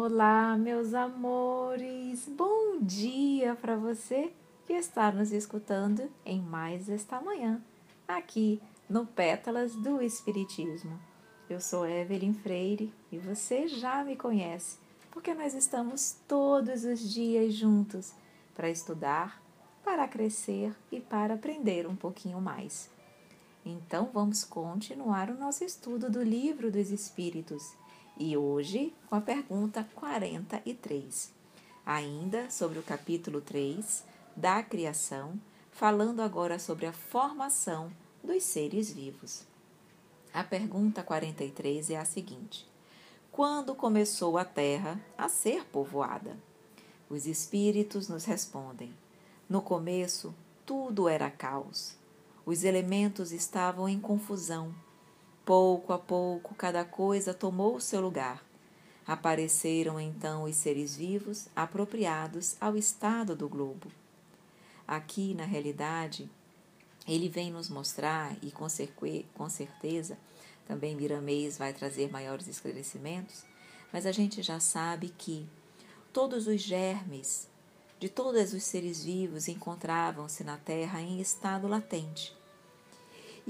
Olá, meus amores! Bom dia para você que está nos escutando em mais esta manhã, aqui no Pétalas do Espiritismo. Eu sou Evelyn Freire e você já me conhece, porque nós estamos todos os dias juntos para estudar, para crescer e para aprender um pouquinho mais. Então vamos continuar o nosso estudo do Livro dos Espíritos e hoje com a pergunta 43, ainda sobre o capítulo 3 da criação, falando agora sobre a formação dos seres vivos. A pergunta 43 é a seguinte: Quando começou a terra a ser povoada? Os espíritos nos respondem: No começo, tudo era caos os elementos estavam em confusão. Pouco a pouco, cada coisa tomou o seu lugar. Apareceram então os seres vivos apropriados ao estado do globo. Aqui, na realidade, ele vem nos mostrar, e com, com certeza também Miramês vai trazer maiores esclarecimentos, mas a gente já sabe que todos os germes de todos os seres vivos encontravam-se na Terra em estado latente.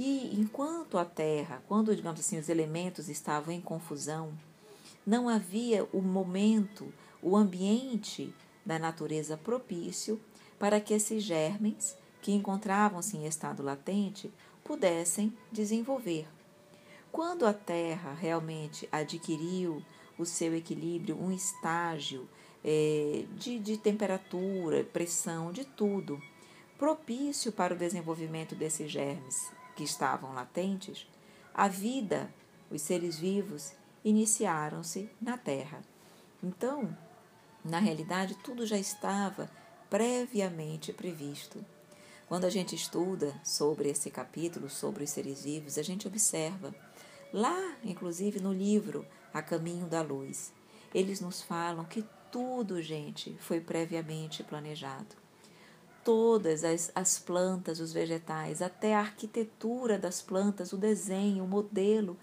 E enquanto a terra, quando, digamos assim, os elementos estavam em confusão, não havia o momento, o ambiente da natureza propício para que esses germes, que encontravam-se em estado latente, pudessem desenvolver. Quando a Terra realmente adquiriu o seu equilíbrio, um estágio é, de, de temperatura, pressão, de tudo, propício para o desenvolvimento desses germes, que estavam latentes, a vida, os seres vivos, iniciaram-se na Terra. Então, na realidade, tudo já estava previamente previsto. Quando a gente estuda sobre esse capítulo, sobre os seres vivos, a gente observa, lá, inclusive no livro A Caminho da Luz, eles nos falam que tudo, gente, foi previamente planejado todas as, as plantas, os vegetais, até a arquitetura das plantas, o desenho, o modelo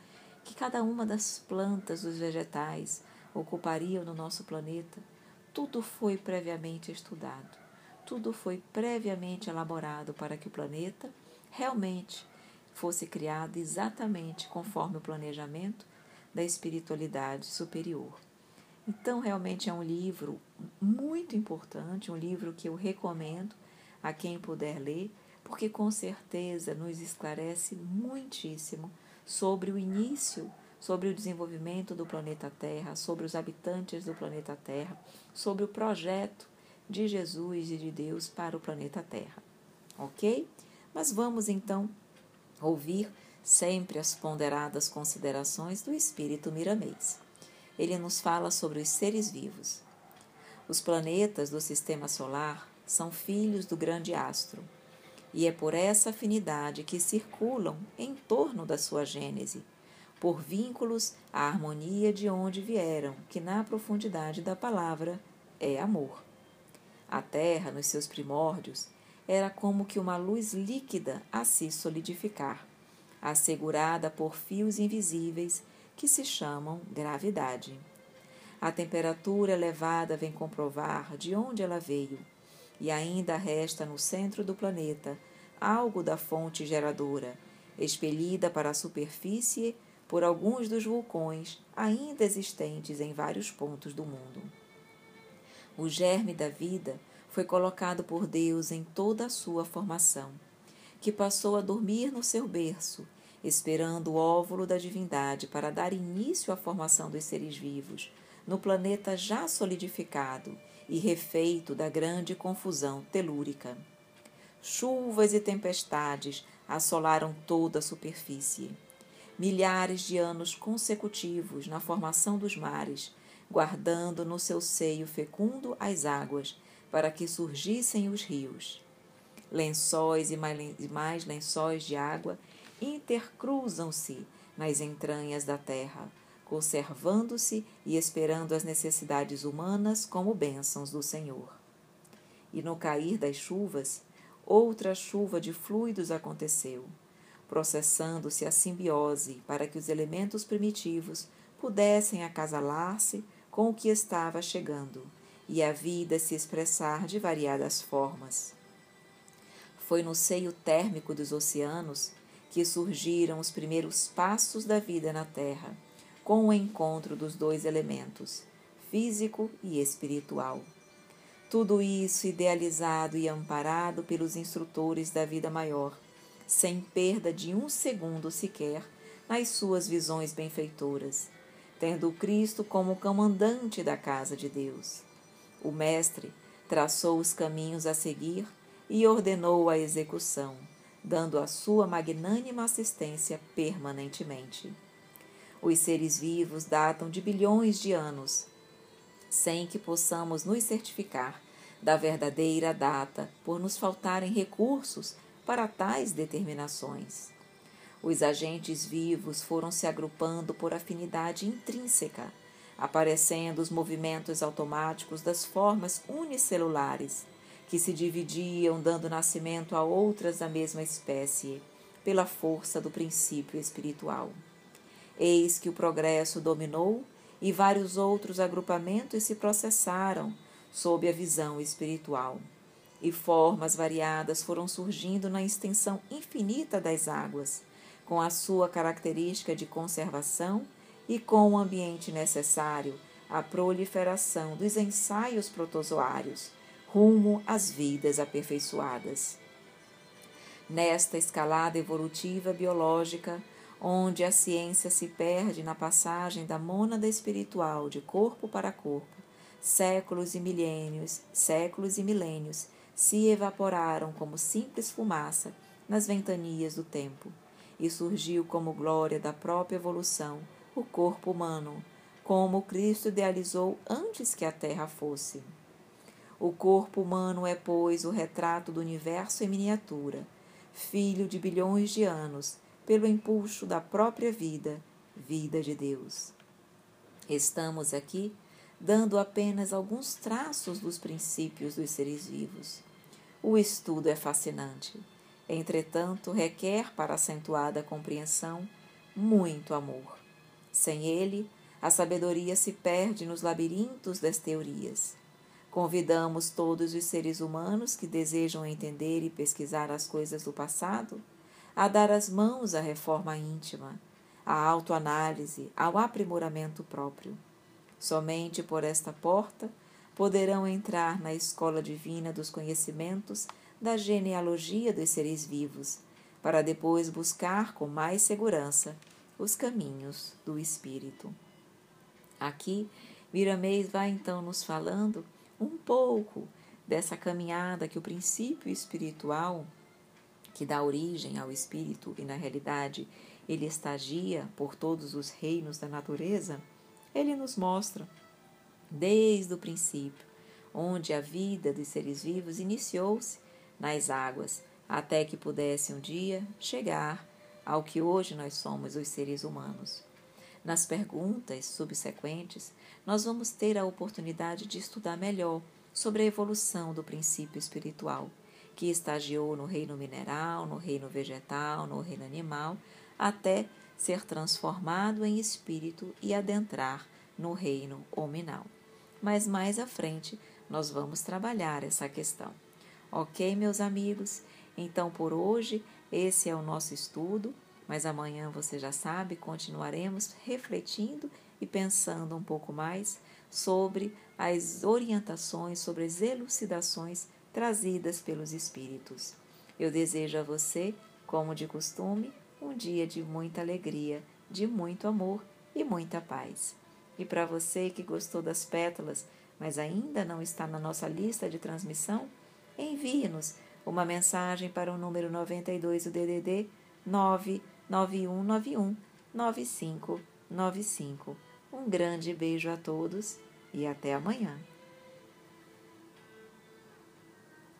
que cada uma das plantas, os vegetais ocupariam no nosso planeta, tudo foi previamente estudado, tudo foi previamente elaborado para que o planeta realmente fosse criado exatamente conforme o planejamento da espiritualidade superior. Então, realmente é um livro muito importante, um livro que eu recomendo a quem puder ler, porque com certeza nos esclarece muitíssimo sobre o início, sobre o desenvolvimento do planeta Terra, sobre os habitantes do planeta Terra, sobre o projeto de Jesus e de Deus para o planeta Terra. Ok? Mas vamos então ouvir sempre as ponderadas considerações do Espírito Miramês. Ele nos fala sobre os seres vivos. Os planetas do sistema solar são filhos do grande astro, e é por essa afinidade que circulam em torno da sua gênese, por vínculos à harmonia de onde vieram, que na profundidade da palavra é amor. A terra, nos seus primórdios, era como que uma luz líquida a se solidificar, assegurada por fios invisíveis que se chamam gravidade. A temperatura elevada vem comprovar de onde ela veio e ainda resta no centro do planeta algo da fonte geradora, expelida para a superfície por alguns dos vulcões ainda existentes em vários pontos do mundo. O germe da vida foi colocado por Deus em toda a sua formação, que passou a dormir no seu berço, esperando o óvulo da divindade para dar início à formação dos seres vivos, no planeta já solidificado e refeito da grande confusão telúrica. Chuvas e tempestades assolaram toda a superfície. Milhares de anos consecutivos na formação dos mares, guardando no seu seio fecundo as águas, para que surgissem os rios. Lençóis e mais lençóis de água intercruzam-se nas entranhas da terra, conservando-se e esperando as necessidades humanas como bênçãos do Senhor. E no cair das chuvas, outra chuva de fluidos aconteceu, processando-se a simbiose para que os elementos primitivos pudessem acasalar-se com o que estava chegando e a vida se expressar de variadas formas. Foi no seio térmico dos oceanos que surgiram os primeiros passos da vida na Terra, com o encontro dos dois elementos, físico e espiritual. Tudo isso idealizado e amparado pelos instrutores da vida maior, sem perda de um segundo sequer nas suas visões benfeitoras, tendo Cristo como comandante da casa de Deus. O Mestre traçou os caminhos a seguir e ordenou a execução, dando a sua magnânima assistência permanentemente. Os seres vivos datam de bilhões de anos, sem que possamos nos certificar da verdadeira data por nos faltarem recursos para tais determinações. Os agentes vivos foram se agrupando por afinidade intrínseca, aparecendo os movimentos automáticos das formas unicelulares, que se dividiam, dando nascimento a outras da mesma espécie, pela força do princípio espiritual. Eis que o progresso dominou e vários outros agrupamentos se processaram sob a visão espiritual e formas variadas foram surgindo na extensão infinita das águas, com a sua característica de conservação e com o ambiente necessário à proliferação dos ensaios protozoários, rumo às vidas aperfeiçoadas. Nesta escalada evolutiva biológica, onde a ciência se perde na passagem da mônada espiritual de corpo para corpo, séculos e milênios, séculos e milênios se evaporaram como simples fumaça nas ventanias do tempo, e surgiu como glória da própria evolução o corpo humano, como Cristo idealizou antes que a Terra fosse. O corpo humano é, pois, o retrato do universo em miniatura, filho de bilhões de anos, pelo impulso da própria vida, vida de Deus. Estamos aqui dando apenas alguns traços dos princípios dos seres vivos. O estudo é fascinante, entretanto, requer para acentuada compreensão muito amor. Sem ele, a sabedoria se perde nos labirintos das teorias. Convidamos todos os seres humanos que desejam entender e pesquisar as coisas do passado a dar as mãos à reforma íntima, à autoanálise, ao aprimoramento próprio. Somente por esta porta poderão entrar na escola divina dos conhecimentos da genealogia dos seres vivos, para depois buscar com mais segurança os caminhos do Espírito. Aqui, Miramês vai então nos falando um pouco dessa caminhada que o princípio espiritual, que dá origem ao Espírito e na realidade ele estagia por todos os reinos da natureza, ele nos mostra, desde o princípio, onde a vida dos seres vivos iniciou-se nas águas, até que pudesse um dia chegar ao que hoje nós somos os seres humanos. Nas perguntas subsequentes, nós vamos ter a oportunidade de estudar melhor sobre a evolução do princípio espiritual, que estagiou no reino mineral, no reino vegetal, no reino animal, até ser transformado em espírito e adentrar no reino hominal. Mas mais à frente nós vamos trabalhar essa questão. Ok, meus amigos? Então por hoje esse é o nosso estudo, mas amanhã você já sabe, continuaremos refletindo e pensando um pouco mais sobre as orientações, sobre as elucidações trazidas pelos Espíritos. Eu desejo a você, como de costume, um dia de muita alegria, de muito amor e muita paz. E para você que gostou das pétalas, mas ainda não está na nossa lista de transmissão, envie-nos uma mensagem para o número 92 do DDD 99191 9595. Um grande beijo a todos e até amanhã.